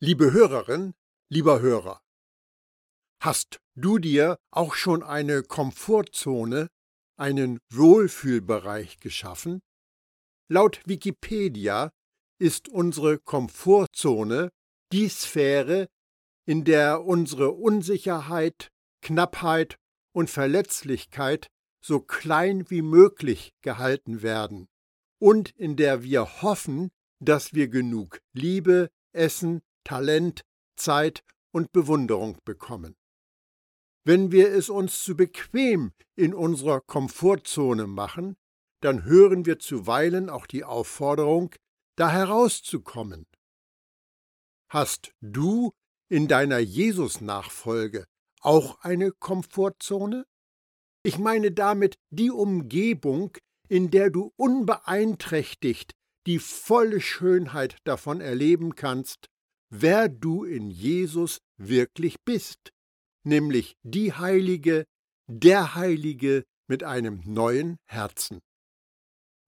Liebe Hörerin, lieber Hörer, hast du dir auch schon eine Komfortzone, einen Wohlfühlbereich geschaffen? Laut Wikipedia ist unsere Komfortzone die Sphäre, in der unsere Unsicherheit, Knappheit und Verletzlichkeit so klein wie möglich gehalten werden und in der wir hoffen, dass wir genug Liebe, Essen, Talent, Zeit und Bewunderung bekommen. Wenn wir es uns zu bequem in unserer Komfortzone machen, dann hören wir zuweilen auch die Aufforderung, da herauszukommen. Hast du in deiner Jesus-Nachfolge auch eine Komfortzone? Ich meine damit die Umgebung, in der du unbeeinträchtigt die volle Schönheit davon erleben kannst, wer du in Jesus wirklich bist, nämlich die Heilige, der Heilige mit einem neuen Herzen.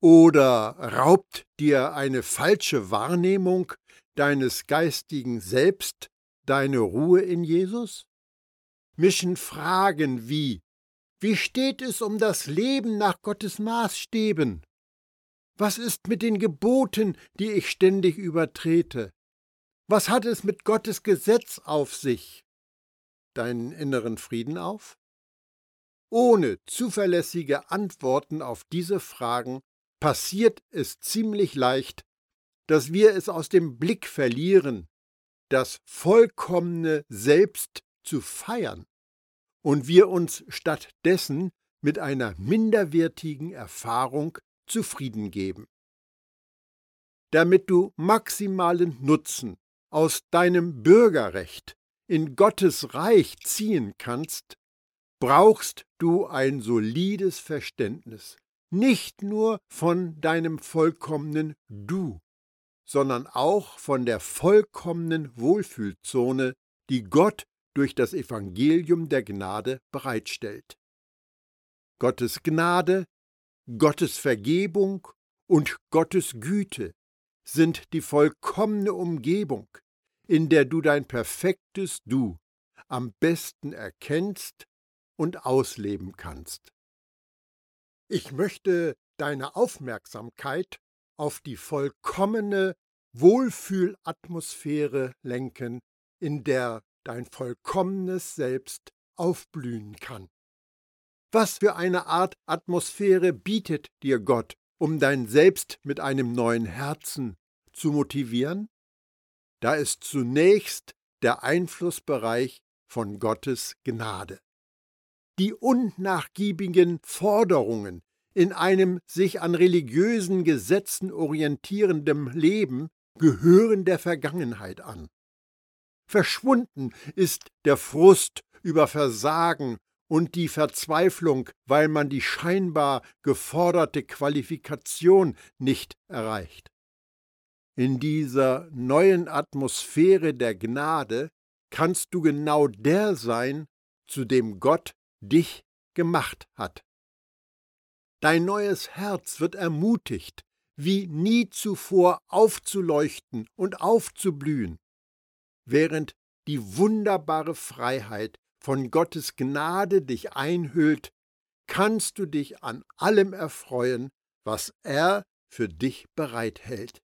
Oder raubt dir eine falsche Wahrnehmung deines geistigen Selbst deine Ruhe in Jesus? Mischen Fragen wie Wie steht es um das Leben nach Gottes Maßstäben? Was ist mit den Geboten, die ich ständig übertrete? Was hat es mit Gottes Gesetz auf sich? Deinen inneren Frieden auf? Ohne zuverlässige Antworten auf diese Fragen passiert es ziemlich leicht, dass wir es aus dem Blick verlieren, das vollkommene Selbst zu feiern und wir uns stattdessen mit einer minderwertigen Erfahrung zufrieden geben. Damit du maximalen Nutzen aus deinem Bürgerrecht in Gottes Reich ziehen kannst, brauchst du ein solides Verständnis, nicht nur von deinem vollkommenen Du, sondern auch von der vollkommenen Wohlfühlzone, die Gott durch das Evangelium der Gnade bereitstellt. Gottes Gnade, Gottes Vergebung und Gottes Güte sind die vollkommene Umgebung, in der du dein perfektes Du am besten erkennst und ausleben kannst. Ich möchte deine Aufmerksamkeit auf die vollkommene Wohlfühlatmosphäre lenken, in der dein vollkommenes Selbst aufblühen kann. Was für eine Art Atmosphäre bietet dir Gott, um dein Selbst mit einem neuen Herzen zu motivieren? Da ist zunächst der Einflussbereich von Gottes Gnade. Die unnachgiebigen Forderungen in einem sich an religiösen Gesetzen orientierendem Leben gehören der Vergangenheit an. Verschwunden ist der Frust über Versagen und die Verzweiflung, weil man die scheinbar geforderte Qualifikation nicht erreicht. In dieser neuen Atmosphäre der Gnade kannst du genau der sein, zu dem Gott dich gemacht hat. Dein neues Herz wird ermutigt, wie nie zuvor aufzuleuchten und aufzublühen während die wunderbare Freiheit von Gottes Gnade dich einhüllt, kannst du dich an allem erfreuen, was er für dich bereithält.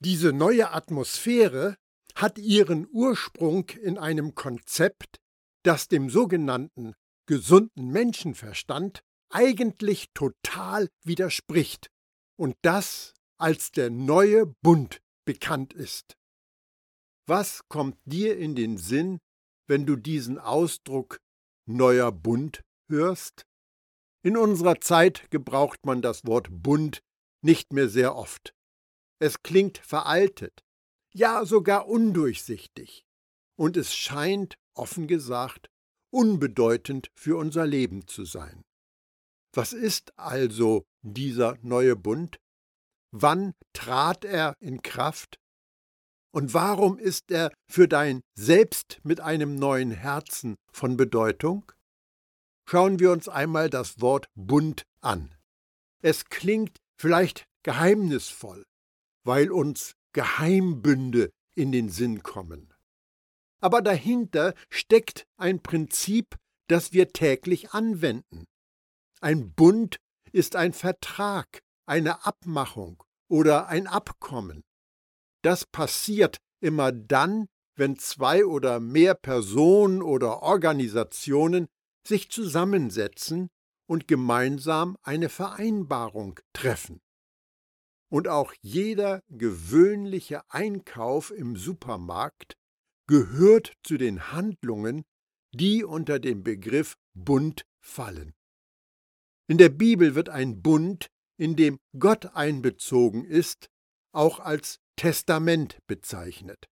Diese neue Atmosphäre hat ihren Ursprung in einem Konzept, das dem sogenannten gesunden Menschenverstand eigentlich total widerspricht und das als der neue Bund bekannt ist. Was kommt dir in den Sinn, wenn du diesen Ausdruck neuer Bund hörst? In unserer Zeit gebraucht man das Wort Bund nicht mehr sehr oft. Es klingt veraltet, ja sogar undurchsichtig, und es scheint, offen gesagt, unbedeutend für unser Leben zu sein. Was ist also dieser neue Bund? Wann trat er in Kraft? Und warum ist er für dein Selbst mit einem neuen Herzen von Bedeutung? Schauen wir uns einmal das Wort Bund an. Es klingt vielleicht geheimnisvoll, weil uns Geheimbünde in den Sinn kommen. Aber dahinter steckt ein Prinzip, das wir täglich anwenden. Ein Bund ist ein Vertrag, eine Abmachung oder ein Abkommen. Das passiert immer dann, wenn zwei oder mehr Personen oder Organisationen sich zusammensetzen und gemeinsam eine Vereinbarung treffen. Und auch jeder gewöhnliche Einkauf im Supermarkt gehört zu den Handlungen, die unter den Begriff Bund fallen. In der Bibel wird ein Bund, in dem Gott einbezogen ist, auch als Testament bezeichnet.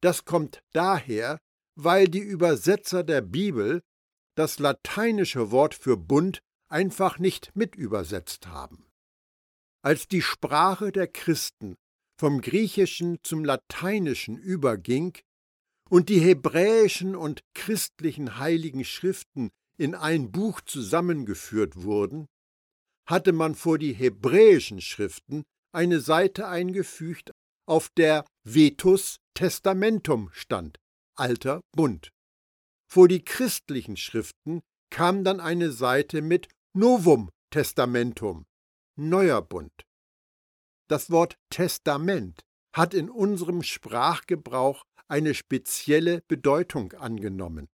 Das kommt daher, weil die Übersetzer der Bibel das lateinische Wort für Bund einfach nicht mitübersetzt haben. Als die Sprache der Christen vom Griechischen zum Lateinischen überging und die hebräischen und christlichen heiligen Schriften in ein Buch zusammengeführt wurden, hatte man vor die hebräischen Schriften eine Seite eingefügt, auf der Vetus Testamentum stand, alter Bund. Vor die christlichen Schriften kam dann eine Seite mit Novum Testamentum, neuer Bund. Das Wort Testament hat in unserem Sprachgebrauch eine spezielle Bedeutung angenommen,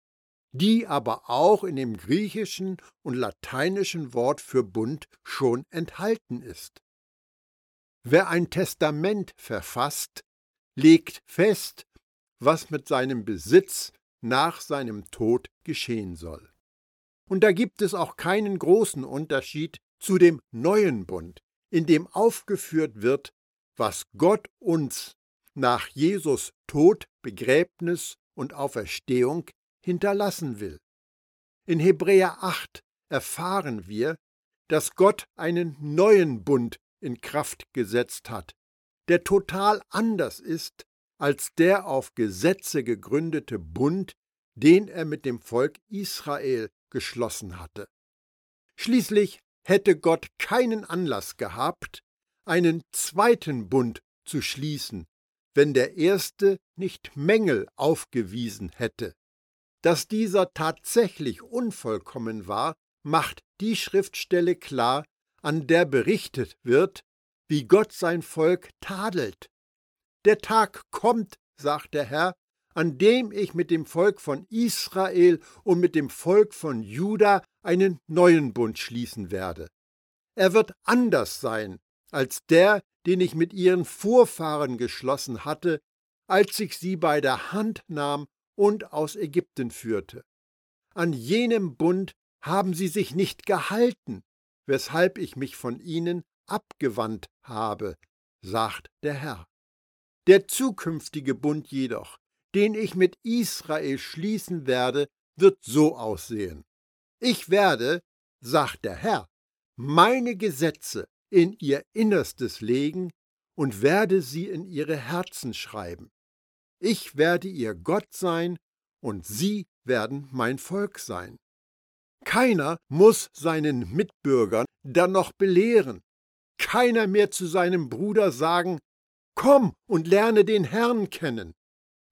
die aber auch in dem griechischen und lateinischen Wort für Bund schon enthalten ist. Wer ein Testament verfasst, legt fest, was mit seinem Besitz nach seinem Tod geschehen soll. Und da gibt es auch keinen großen Unterschied zu dem neuen Bund, in dem aufgeführt wird, was Gott uns nach Jesus Tod, Begräbnis und Auferstehung hinterlassen will. In Hebräer 8 erfahren wir, dass Gott einen neuen Bund in Kraft gesetzt hat, der total anders ist als der auf Gesetze gegründete Bund, den er mit dem Volk Israel geschlossen hatte. Schließlich hätte Gott keinen Anlass gehabt, einen zweiten Bund zu schließen, wenn der erste nicht Mängel aufgewiesen hätte. Dass dieser tatsächlich unvollkommen war, macht die Schriftstelle klar, an der berichtet wird, wie Gott sein Volk tadelt. Der Tag kommt, sagt der Herr, an dem ich mit dem Volk von Israel und mit dem Volk von Juda einen neuen Bund schließen werde. Er wird anders sein als der, den ich mit ihren Vorfahren geschlossen hatte, als ich sie bei der Hand nahm und aus Ägypten führte. An jenem Bund haben sie sich nicht gehalten, weshalb ich mich von ihnen abgewandt habe, sagt der Herr. Der zukünftige Bund jedoch, den ich mit Israel schließen werde, wird so aussehen. Ich werde, sagt der Herr, meine Gesetze in ihr Innerstes legen und werde sie in ihre Herzen schreiben. Ich werde ihr Gott sein und sie werden mein Volk sein. Keiner muss seinen Mitbürgern dann noch belehren, keiner mehr zu seinem Bruder sagen, Komm und lerne den Herrn kennen.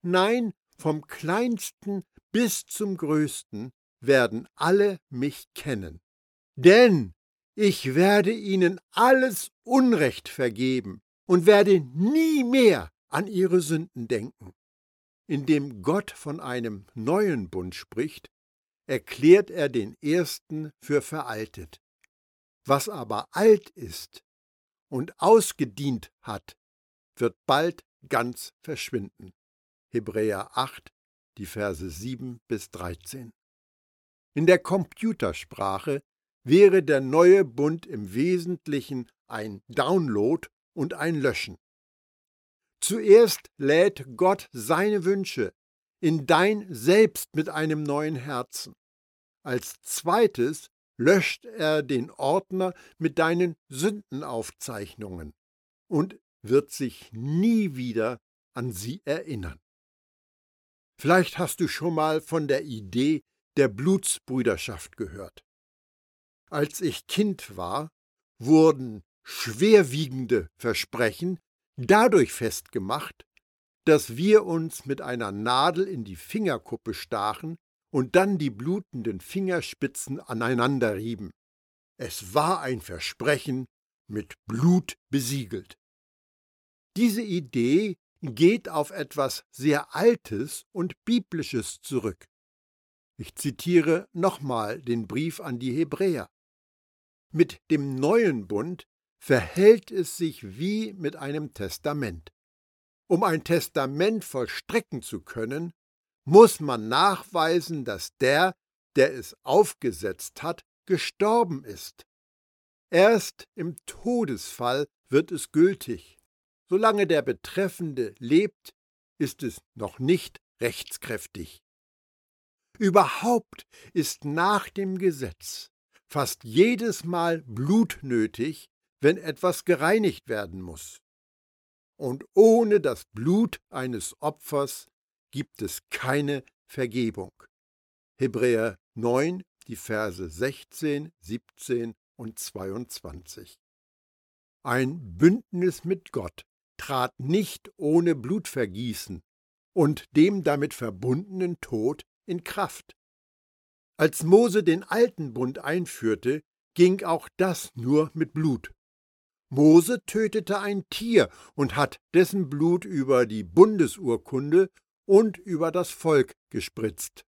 Nein, vom kleinsten bis zum größten werden alle mich kennen. Denn ich werde ihnen alles Unrecht vergeben und werde nie mehr an ihre Sünden denken. Indem Gott von einem neuen Bund spricht, erklärt er den ersten für veraltet. Was aber alt ist und ausgedient hat, wird bald ganz verschwinden. Hebräer 8, die Verse 7 bis 13. In der Computersprache wäre der neue Bund im Wesentlichen ein Download und ein Löschen. Zuerst lädt Gott seine Wünsche in dein Selbst mit einem neuen Herzen. Als zweites löscht er den Ordner mit deinen Sündenaufzeichnungen und wird sich nie wieder an sie erinnern. Vielleicht hast du schon mal von der Idee der Blutsbrüderschaft gehört. Als ich Kind war, wurden schwerwiegende Versprechen dadurch festgemacht, dass wir uns mit einer Nadel in die Fingerkuppe stachen und dann die blutenden Fingerspitzen aneinander rieben. Es war ein Versprechen mit Blut besiegelt. Diese Idee geht auf etwas sehr Altes und Biblisches zurück. Ich zitiere nochmal den Brief an die Hebräer. Mit dem neuen Bund verhält es sich wie mit einem Testament. Um ein Testament vollstrecken zu können, muss man nachweisen, dass der, der es aufgesetzt hat, gestorben ist. Erst im Todesfall wird es gültig. Solange der Betreffende lebt, ist es noch nicht rechtskräftig. Überhaupt ist nach dem Gesetz fast jedes Mal Blut nötig, wenn etwas gereinigt werden muss. Und ohne das Blut eines Opfers gibt es keine Vergebung. Hebräer 9, die Verse 16, 17 und 22. Ein Bündnis mit Gott trat nicht ohne Blutvergießen und dem damit verbundenen Tod in Kraft. Als Mose den alten Bund einführte, ging auch das nur mit Blut. Mose tötete ein Tier und hat dessen Blut über die Bundesurkunde und über das Volk gespritzt.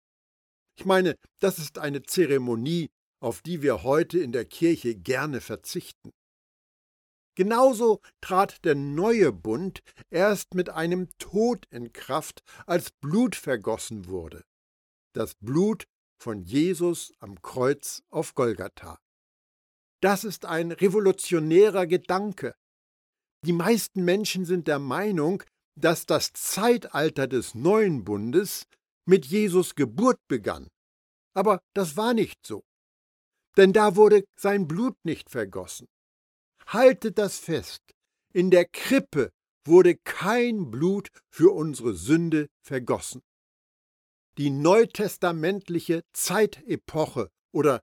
Ich meine, das ist eine Zeremonie, auf die wir heute in der Kirche gerne verzichten. Genauso trat der neue Bund erst mit einem Tod in Kraft, als Blut vergossen wurde. Das Blut von Jesus am Kreuz auf Golgatha. Das ist ein revolutionärer Gedanke. Die meisten Menschen sind der Meinung, dass das Zeitalter des neuen Bundes mit Jesus Geburt begann. Aber das war nicht so. Denn da wurde sein Blut nicht vergossen. Haltet das fest, in der Krippe wurde kein Blut für unsere Sünde vergossen. Die neutestamentliche Zeitepoche oder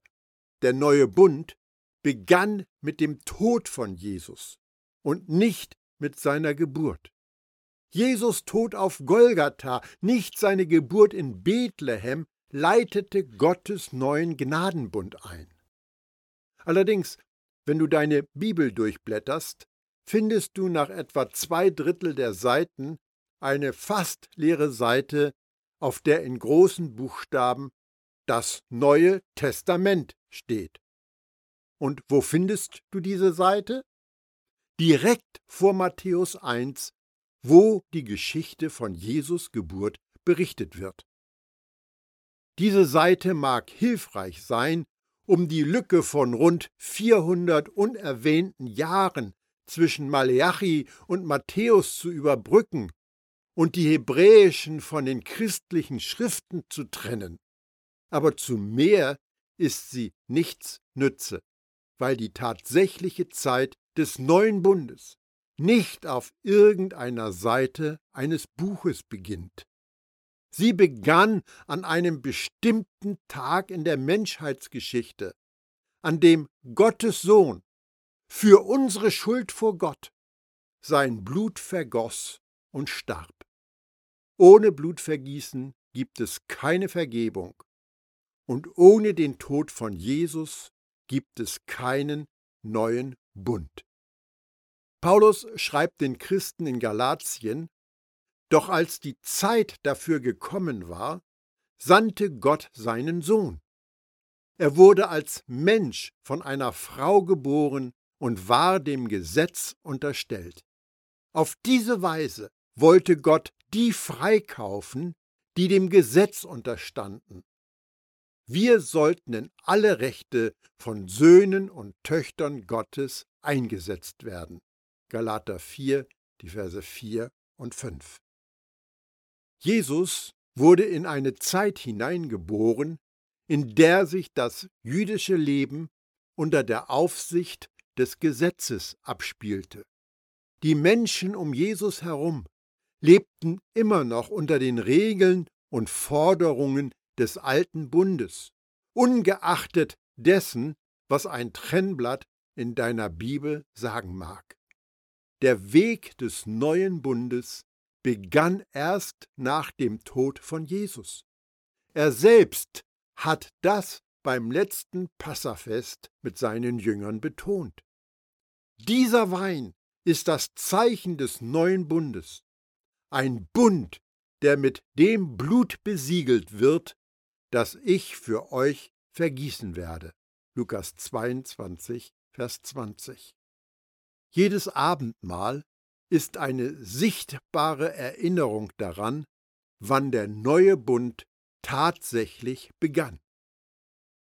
der neue Bund begann mit dem Tod von Jesus und nicht mit seiner Geburt. Jesus Tod auf Golgatha, nicht seine Geburt in Bethlehem, leitete Gottes neuen Gnadenbund ein. Allerdings wenn du deine Bibel durchblätterst, findest du nach etwa zwei Drittel der Seiten eine fast leere Seite, auf der in großen Buchstaben das Neue Testament steht. Und wo findest du diese Seite? Direkt vor Matthäus 1, wo die Geschichte von Jesus Geburt berichtet wird. Diese Seite mag hilfreich sein, um die Lücke von rund 400 unerwähnten Jahren zwischen Maleachi und Matthäus zu überbrücken und die hebräischen von den christlichen Schriften zu trennen. Aber zu mehr ist sie nichts nütze, weil die tatsächliche Zeit des neuen Bundes nicht auf irgendeiner Seite eines Buches beginnt. Sie begann an einem bestimmten Tag in der Menschheitsgeschichte, an dem Gottes Sohn für unsere Schuld vor Gott sein Blut vergoss und starb. Ohne Blutvergießen gibt es keine Vergebung, und ohne den Tod von Jesus gibt es keinen neuen Bund. Paulus schreibt den Christen in Galatien, doch als die Zeit dafür gekommen war, sandte Gott seinen Sohn. Er wurde als Mensch von einer Frau geboren und war dem Gesetz unterstellt. Auf diese Weise wollte Gott die freikaufen, die dem Gesetz unterstanden. Wir sollten in alle Rechte von Söhnen und Töchtern Gottes eingesetzt werden. Galater 4, die Verse 4 und 5. Jesus wurde in eine Zeit hineingeboren, in der sich das jüdische Leben unter der Aufsicht des Gesetzes abspielte. Die Menschen um Jesus herum lebten immer noch unter den Regeln und Forderungen des alten Bundes, ungeachtet dessen, was ein Trennblatt in deiner Bibel sagen mag. Der Weg des neuen Bundes begann erst nach dem Tod von Jesus. Er selbst hat das beim letzten Passafest mit seinen Jüngern betont. Dieser Wein ist das Zeichen des neuen Bundes, ein Bund, der mit dem Blut besiegelt wird, das ich für euch vergießen werde. Lukas 22, Vers 20. Jedes Abendmahl ist eine sichtbare Erinnerung daran, wann der neue Bund tatsächlich begann.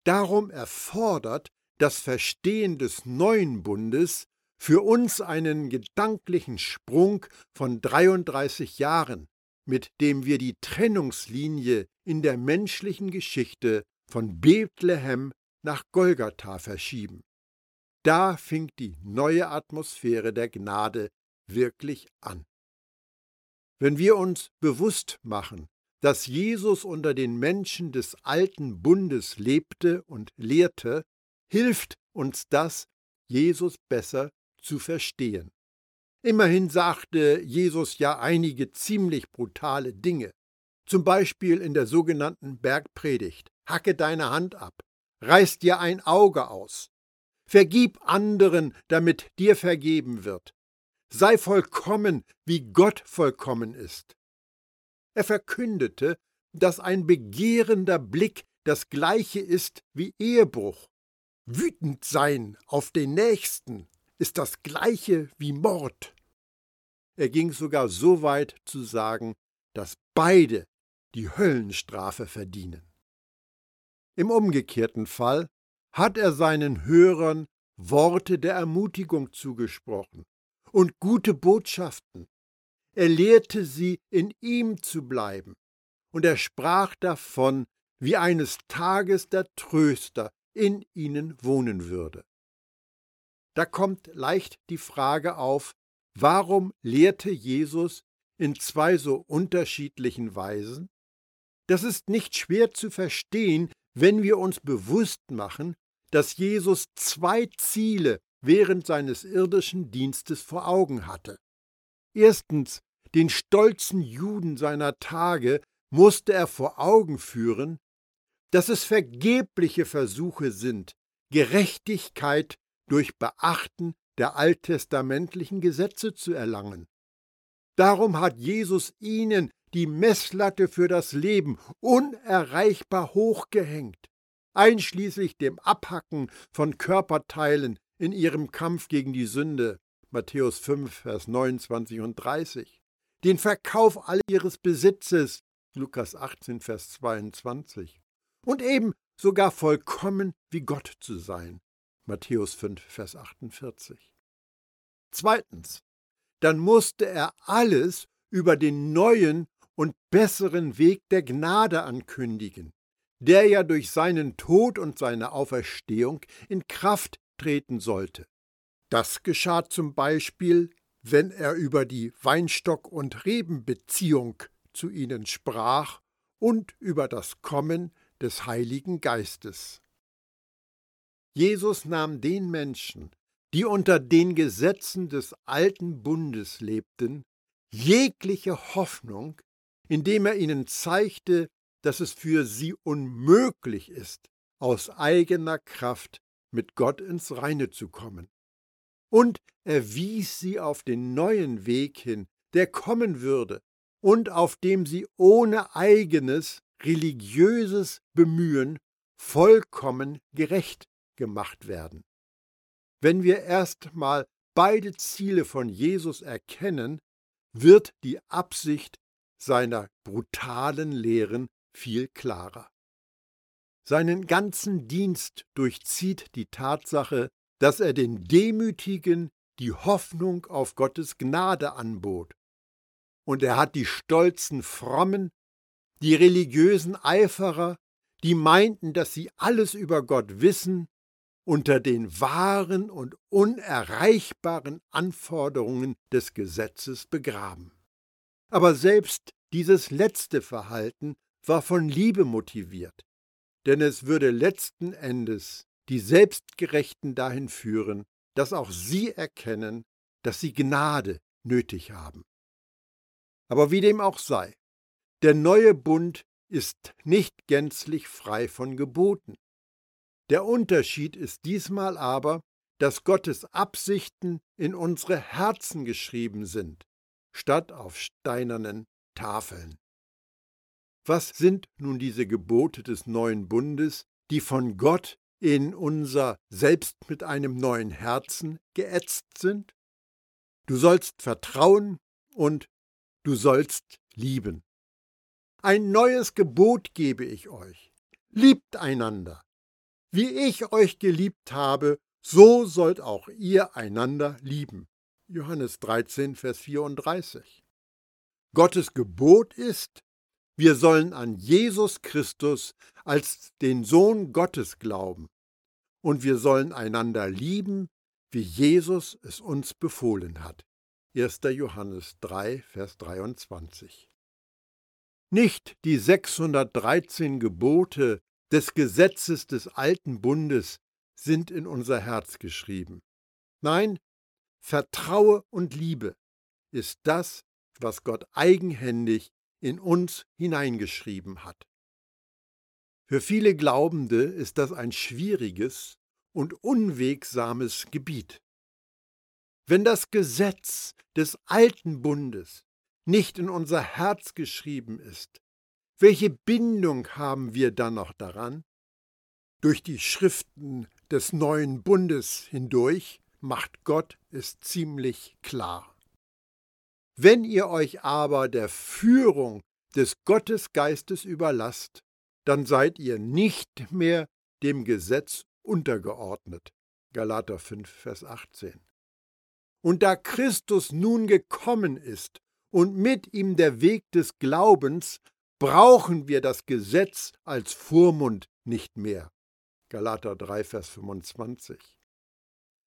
Darum erfordert das Verstehen des neuen Bundes für uns einen gedanklichen Sprung von 33 Jahren, mit dem wir die Trennungslinie in der menschlichen Geschichte von Bethlehem nach Golgatha verschieben. Da fing die neue Atmosphäre der Gnade wirklich an. Wenn wir uns bewusst machen, dass Jesus unter den Menschen des alten Bundes lebte und lehrte, hilft uns das, Jesus besser zu verstehen. Immerhin sagte Jesus ja einige ziemlich brutale Dinge, zum Beispiel in der sogenannten Bergpredigt, hacke deine Hand ab, reiß dir ein Auge aus, vergib anderen, damit dir vergeben wird, sei vollkommen, wie Gott vollkommen ist. Er verkündete, dass ein begehrender Blick das gleiche ist wie Ehebruch. Wütend sein auf den Nächsten ist das gleiche wie Mord. Er ging sogar so weit zu sagen, dass beide die Höllenstrafe verdienen. Im umgekehrten Fall hat er seinen Hörern Worte der Ermutigung zugesprochen und gute Botschaften. Er lehrte sie, in ihm zu bleiben, und er sprach davon, wie eines Tages der Tröster in ihnen wohnen würde. Da kommt leicht die Frage auf, warum lehrte Jesus in zwei so unterschiedlichen Weisen? Das ist nicht schwer zu verstehen, wenn wir uns bewusst machen, dass Jesus zwei Ziele während seines irdischen Dienstes vor Augen hatte. Erstens, den stolzen Juden seiner Tage musste er vor Augen führen, dass es vergebliche Versuche sind, Gerechtigkeit durch Beachten der alttestamentlichen Gesetze zu erlangen. Darum hat Jesus ihnen die Messlatte für das Leben unerreichbar hochgehängt, einschließlich dem Abhacken von Körperteilen in ihrem Kampf gegen die Sünde, Matthäus 5, Vers 29 und 30, den Verkauf all ihres Besitzes, Lukas 18, Vers 22, und eben sogar vollkommen wie Gott zu sein, Matthäus 5, Vers 48. Zweitens, dann musste er alles über den neuen und besseren Weg der Gnade ankündigen, der ja durch seinen Tod und seine Auferstehung in Kraft treten sollte. Das geschah zum Beispiel, wenn er über die Weinstock- und Rebenbeziehung zu ihnen sprach und über das Kommen des Heiligen Geistes. Jesus nahm den Menschen, die unter den Gesetzen des alten Bundes lebten, jegliche Hoffnung, indem er ihnen zeigte, dass es für sie unmöglich ist, aus eigener Kraft mit Gott ins Reine zu kommen. Und er wies sie auf den neuen Weg hin, der kommen würde und auf dem sie ohne eigenes religiöses Bemühen vollkommen gerecht gemacht werden. Wenn wir erstmal beide Ziele von Jesus erkennen, wird die Absicht seiner brutalen Lehren viel klarer. Seinen ganzen Dienst durchzieht die Tatsache, dass er den Demütigen die Hoffnung auf Gottes Gnade anbot. Und er hat die stolzen Frommen, die religiösen Eiferer, die meinten, dass sie alles über Gott wissen, unter den wahren und unerreichbaren Anforderungen des Gesetzes begraben. Aber selbst dieses letzte Verhalten war von Liebe motiviert, denn es würde letzten Endes die Selbstgerechten dahin führen, dass auch sie erkennen, dass sie Gnade nötig haben. Aber wie dem auch sei, der neue Bund ist nicht gänzlich frei von Geboten. Der Unterschied ist diesmal aber, dass Gottes Absichten in unsere Herzen geschrieben sind, statt auf steinernen Tafeln. Was sind nun diese Gebote des neuen Bundes, die von Gott in unser Selbst mit einem neuen Herzen geätzt sind? Du sollst vertrauen und du sollst lieben. Ein neues Gebot gebe ich euch. Liebt einander. Wie ich euch geliebt habe, so sollt auch ihr einander lieben. Johannes 13, Vers 34. Gottes Gebot ist, wir sollen an Jesus Christus als den Sohn Gottes glauben und wir sollen einander lieben, wie Jesus es uns befohlen hat. 1. Johannes 3, Vers 23. Nicht die 613 Gebote des Gesetzes des alten Bundes sind in unser Herz geschrieben. Nein, Vertraue und Liebe ist das, was Gott eigenhändig in uns hineingeschrieben hat. Für viele Glaubende ist das ein schwieriges und unwegsames Gebiet. Wenn das Gesetz des alten Bundes nicht in unser Herz geschrieben ist, welche Bindung haben wir dann noch daran? Durch die Schriften des neuen Bundes hindurch macht Gott es ziemlich klar. Wenn ihr euch aber der Führung des Gottesgeistes überlasst, dann seid ihr nicht mehr dem Gesetz untergeordnet. Galater 5, Vers 18. Und da Christus nun gekommen ist und mit ihm der Weg des Glaubens, brauchen wir das Gesetz als Vormund nicht mehr. Galater 3, Vers 25.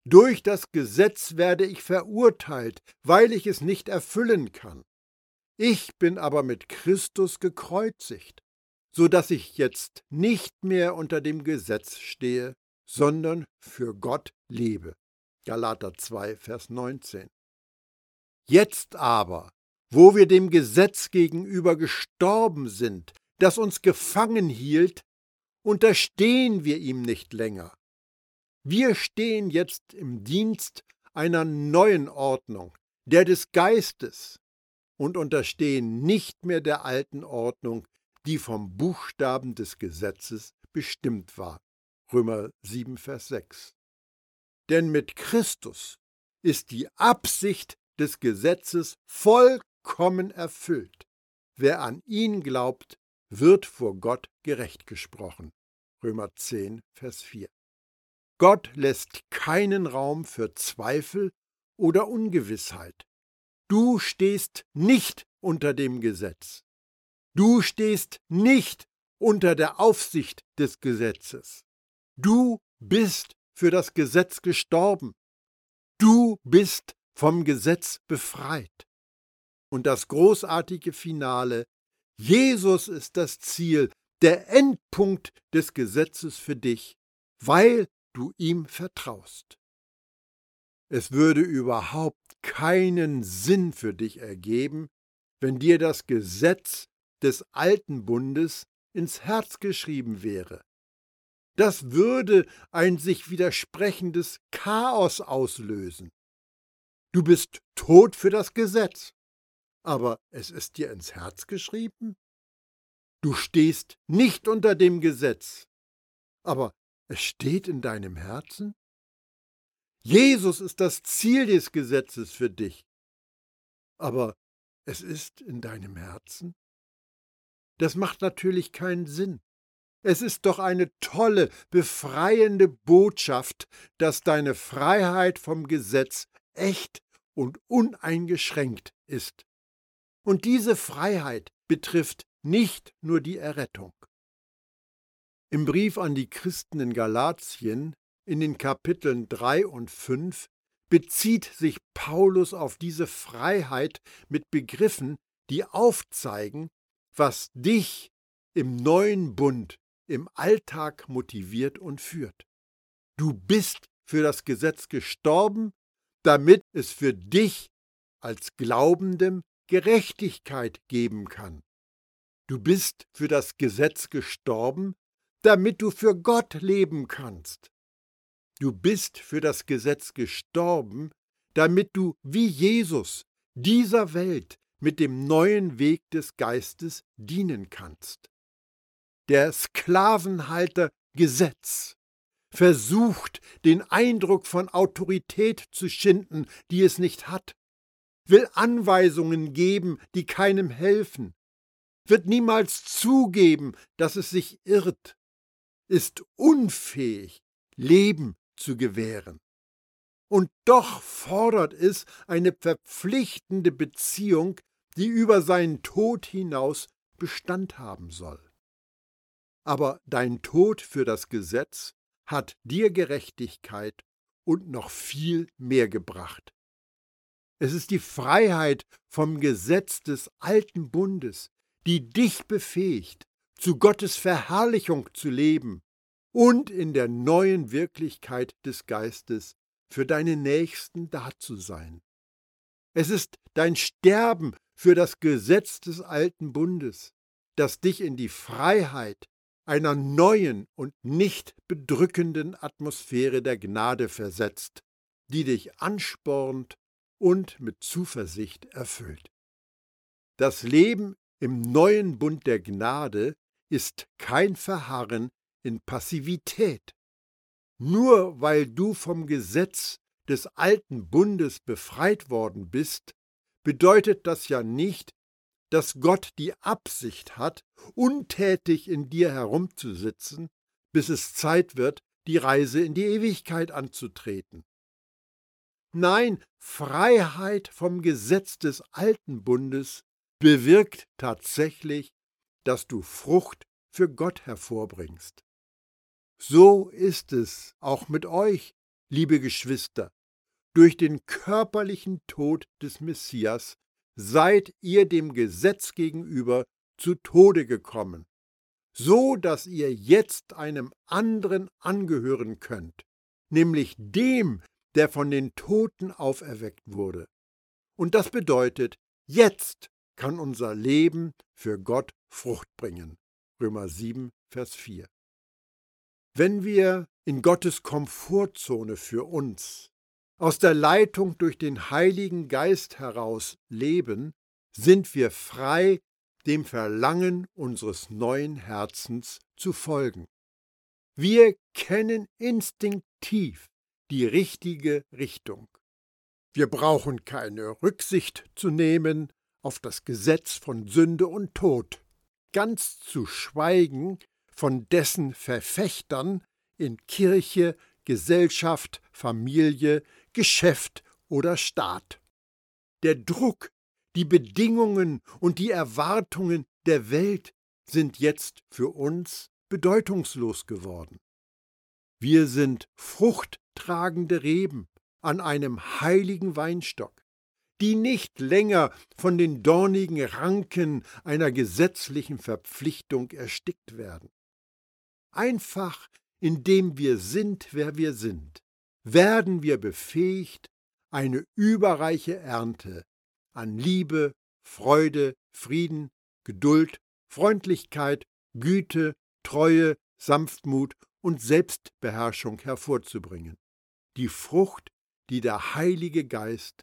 Durch das Gesetz werde ich verurteilt, weil ich es nicht erfüllen kann. Ich bin aber mit Christus gekreuzigt, so dass ich jetzt nicht mehr unter dem Gesetz stehe, sondern für Gott lebe. Galater 2, Vers 19. Jetzt aber, wo wir dem Gesetz gegenüber gestorben sind, das uns gefangen hielt, unterstehen wir ihm nicht länger. Wir stehen jetzt im Dienst einer neuen Ordnung, der des Geistes, und unterstehen nicht mehr der alten Ordnung, die vom Buchstaben des Gesetzes bestimmt war. Römer 7, Vers 6. Denn mit Christus ist die Absicht des Gesetzes vollkommen erfüllt. Wer an ihn glaubt, wird vor Gott gerecht gesprochen. Römer 10, Vers 4. Gott lässt keinen Raum für Zweifel oder Ungewissheit. Du stehst nicht unter dem Gesetz. Du stehst nicht unter der Aufsicht des Gesetzes. Du bist für das Gesetz gestorben. Du bist vom Gesetz befreit. Und das großartige Finale, Jesus ist das Ziel, der Endpunkt des Gesetzes für dich, weil du ihm vertraust. Es würde überhaupt keinen Sinn für dich ergeben, wenn dir das Gesetz des alten Bundes ins Herz geschrieben wäre. Das würde ein sich widersprechendes Chaos auslösen. Du bist tot für das Gesetz, aber es ist dir ins Herz geschrieben? Du stehst nicht unter dem Gesetz, aber es steht in deinem Herzen? Jesus ist das Ziel des Gesetzes für dich. Aber es ist in deinem Herzen? Das macht natürlich keinen Sinn. Es ist doch eine tolle, befreiende Botschaft, dass deine Freiheit vom Gesetz echt und uneingeschränkt ist. Und diese Freiheit betrifft nicht nur die Errettung. Im Brief an die Christen in Galatien in den Kapiteln 3 und 5 bezieht sich Paulus auf diese Freiheit mit Begriffen, die aufzeigen, was dich im neuen Bund im Alltag motiviert und führt. Du bist für das Gesetz gestorben, damit es für dich als Glaubendem Gerechtigkeit geben kann. Du bist für das Gesetz gestorben, damit du für Gott leben kannst. Du bist für das Gesetz gestorben, damit du wie Jesus dieser Welt mit dem neuen Weg des Geistes dienen kannst. Der Sklavenhalter Gesetz versucht, den Eindruck von Autorität zu schinden, die es nicht hat, will Anweisungen geben, die keinem helfen, wird niemals zugeben, dass es sich irrt, ist unfähig, Leben zu gewähren. Und doch fordert es eine verpflichtende Beziehung, die über seinen Tod hinaus Bestand haben soll. Aber dein Tod für das Gesetz hat dir Gerechtigkeit und noch viel mehr gebracht. Es ist die Freiheit vom Gesetz des alten Bundes, die dich befähigt, zu Gottes Verherrlichung zu leben und in der neuen Wirklichkeit des Geistes für deine Nächsten da zu sein. Es ist dein Sterben für das Gesetz des alten Bundes, das dich in die Freiheit einer neuen und nicht bedrückenden Atmosphäre der Gnade versetzt, die dich anspornt und mit Zuversicht erfüllt. Das Leben im neuen Bund der Gnade ist kein Verharren in Passivität. Nur weil du vom Gesetz des alten Bundes befreit worden bist, bedeutet das ja nicht, dass Gott die Absicht hat, untätig in dir herumzusitzen, bis es Zeit wird, die Reise in die Ewigkeit anzutreten. Nein, Freiheit vom Gesetz des alten Bundes bewirkt tatsächlich, dass du Frucht für Gott hervorbringst. So ist es auch mit euch, liebe Geschwister. Durch den körperlichen Tod des Messias seid ihr dem Gesetz gegenüber zu Tode gekommen, so dass ihr jetzt einem anderen angehören könnt, nämlich dem, der von den Toten auferweckt wurde. Und das bedeutet, jetzt kann unser Leben für Gott Frucht bringen. Römer 7, Vers 4. Wenn wir in Gottes Komfortzone für uns aus der Leitung durch den Heiligen Geist heraus leben, sind wir frei, dem Verlangen unseres neuen Herzens zu folgen. Wir kennen instinktiv die richtige Richtung. Wir brauchen keine Rücksicht zu nehmen auf das Gesetz von Sünde und Tod, ganz zu schweigen von dessen Verfechtern in Kirche, Gesellschaft, Familie, Geschäft oder Staat. Der Druck, die Bedingungen und die Erwartungen der Welt sind jetzt für uns bedeutungslos geworden. Wir sind fruchttragende Reben an einem heiligen Weinstock die nicht länger von den dornigen Ranken einer gesetzlichen Verpflichtung erstickt werden. Einfach indem wir sind, wer wir sind, werden wir befähigt, eine überreiche Ernte an Liebe, Freude, Frieden, Geduld, Freundlichkeit, Güte, Treue, Sanftmut und Selbstbeherrschung hervorzubringen. Die Frucht, die der Heilige Geist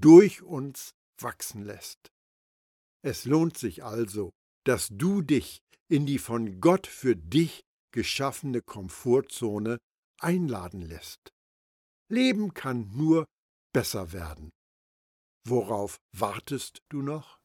durch uns wachsen lässt. Es lohnt sich also, dass du dich in die von Gott für dich geschaffene Komfortzone einladen lässt. Leben kann nur besser werden. Worauf wartest du noch?